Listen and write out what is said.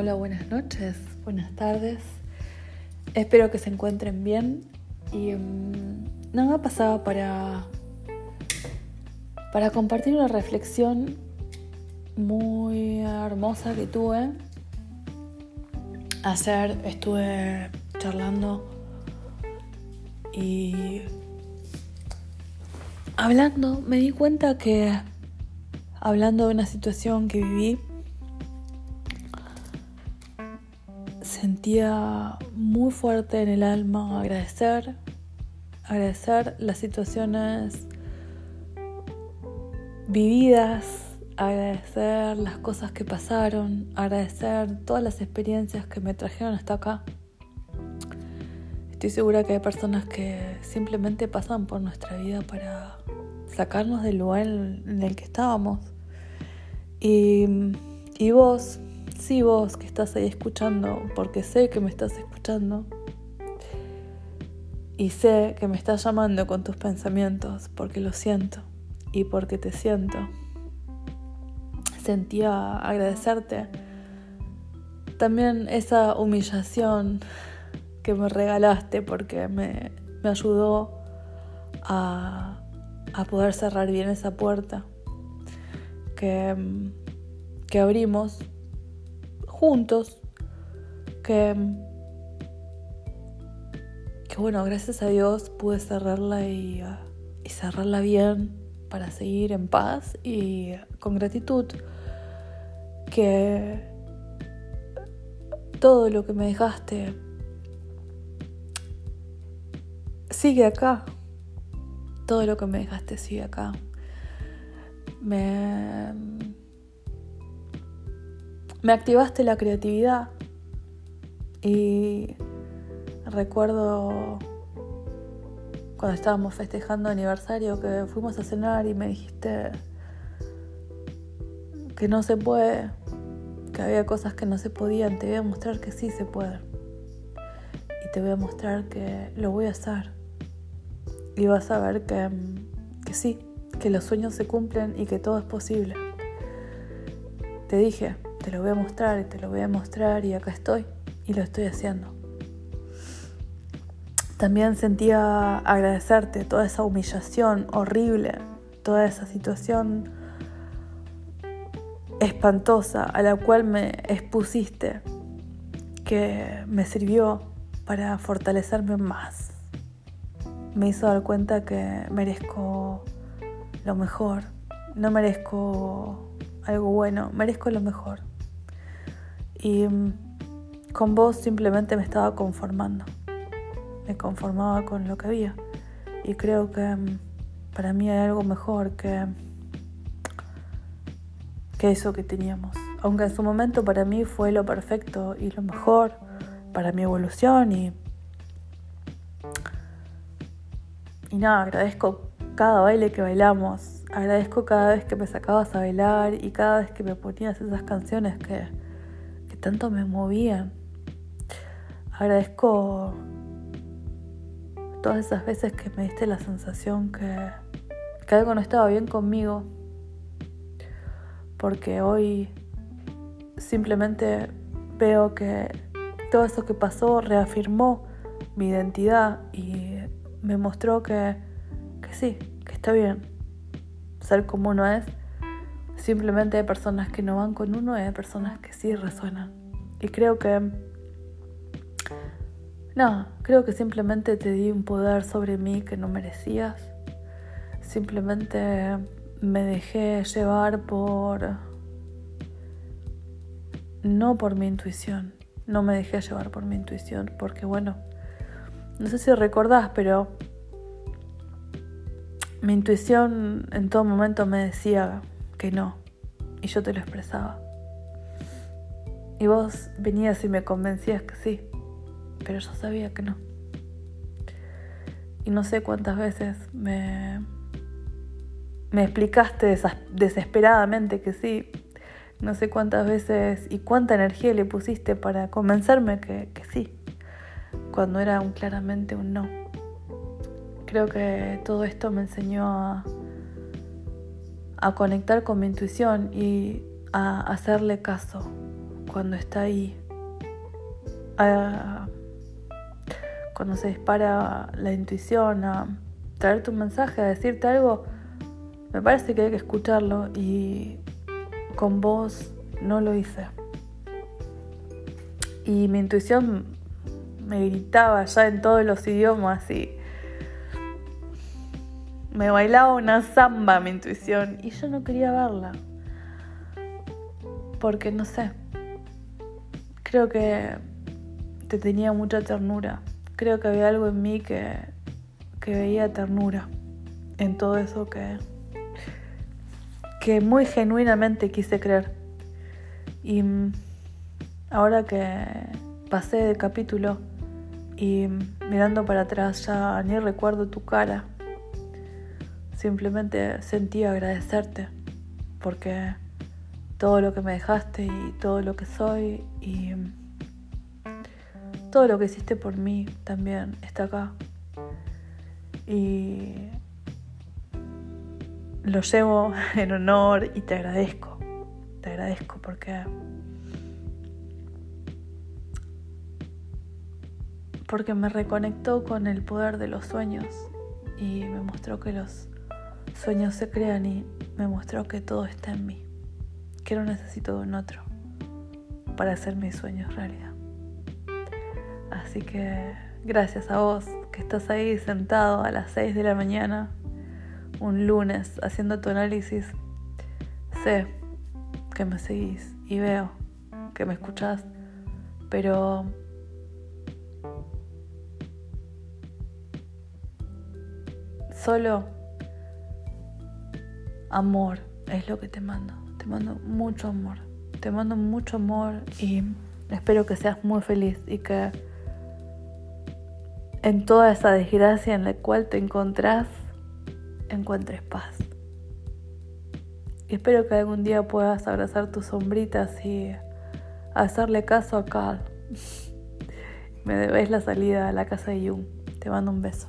Hola, buenas noches, buenas tardes. Espero que se encuentren bien. Y um, nada pasaba para, para compartir una reflexión muy hermosa que tuve. Ayer estuve charlando y hablando, me di cuenta que hablando de una situación que viví, sentía muy fuerte en el alma agradecer, agradecer las situaciones vividas, agradecer las cosas que pasaron, agradecer todas las experiencias que me trajeron hasta acá. Estoy segura que hay personas que simplemente pasan por nuestra vida para sacarnos del lugar en el que estábamos. Y, y vos, sí vos que estás ahí escuchando, porque sé que me estás escuchando, y sé que me estás llamando con tus pensamientos, porque lo siento y porque te siento. Sentía agradecerte también esa humillación que me regalaste porque me, me ayudó a, a, poder cerrar bien esa puerta que, que abrimos juntos, que, que bueno, gracias a Dios pude cerrarla y, y cerrarla bien para seguir en paz y con gratitud, que todo lo que me dejaste sigue acá, todo lo que me dejaste sigue acá. Me me activaste la creatividad y recuerdo cuando estábamos festejando aniversario que fuimos a cenar y me dijiste que no se puede, que había cosas que no se podían, te voy a mostrar que sí se puede. Y te voy a mostrar que lo voy a hacer. Y vas a ver que, que sí, que los sueños se cumplen y que todo es posible. Te dije, te lo voy a mostrar y te lo voy a mostrar y acá estoy y lo estoy haciendo. También sentía agradecerte toda esa humillación horrible, toda esa situación espantosa a la cual me expusiste, que me sirvió para fortalecerme más. Me hizo dar cuenta que merezco lo mejor, no merezco algo bueno, merezco lo mejor. Y mm, con vos simplemente me estaba conformando. Me conformaba con lo que había. Y creo que mm, para mí hay algo mejor que, que eso que teníamos. Aunque en su momento para mí fue lo perfecto y lo mejor para mi evolución y, y nada, agradezco cada baile que bailamos, agradezco cada vez que me sacabas a bailar y cada vez que me ponías esas canciones que, tanto me movían. Agradezco todas esas veces que me diste la sensación que, que algo no estaba bien conmigo, porque hoy simplemente veo que todo eso que pasó reafirmó mi identidad y me mostró que, que sí, que está bien ser como uno es Simplemente hay personas que no van con uno y hay personas que sí resuenan. Y creo que... No, creo que simplemente te di un poder sobre mí que no merecías. Simplemente me dejé llevar por... No por mi intuición. No me dejé llevar por mi intuición. Porque bueno, no sé si recordás, pero mi intuición en todo momento me decía que no. Y yo te lo expresaba. Y vos venías y me convencías que sí, pero yo sabía que no. Y no sé cuántas veces me, me explicaste desesperadamente que sí. No sé cuántas veces y cuánta energía le pusiste para convencerme que, que sí, cuando era un, claramente un no. Creo que todo esto me enseñó a, a conectar con mi intuición y a hacerle caso, cuando está ahí, cuando se dispara la intuición a traerte un mensaje, a decirte algo, me parece que hay que escucharlo y con vos no lo hice. Y mi intuición me gritaba ya en todos los idiomas y me bailaba una samba mi intuición y yo no quería verla. Porque no sé, creo que te tenía mucha ternura. Creo que había algo en mí que, que veía ternura en todo eso que, que muy genuinamente quise creer. Y ahora que pasé de capítulo y mirando para atrás ya ni recuerdo tu cara, simplemente sentí agradecerte porque todo lo que me dejaste y todo lo que soy y todo lo que hiciste por mí también está acá. Y lo llevo en honor y te agradezco. Te agradezco porque porque me reconectó con el poder de los sueños y me mostró que los sueños se crean y me mostró que todo está en mí, que no necesito de un otro para hacer mis sueños realidad. Así que gracias a vos que estás ahí sentado a las 6 de la mañana, un lunes, haciendo tu análisis. Sé que me seguís y veo que me escuchás, pero solo amor es lo que te mando. Te mando mucho amor. Te mando mucho amor y espero que seas muy feliz y que en toda esa desgracia en la cual te encontrás, encuentres paz. Y espero que algún día puedas abrazar tus sombritas y hacerle caso a Cal. Me debes la salida a la casa de Jung. Te mando un beso.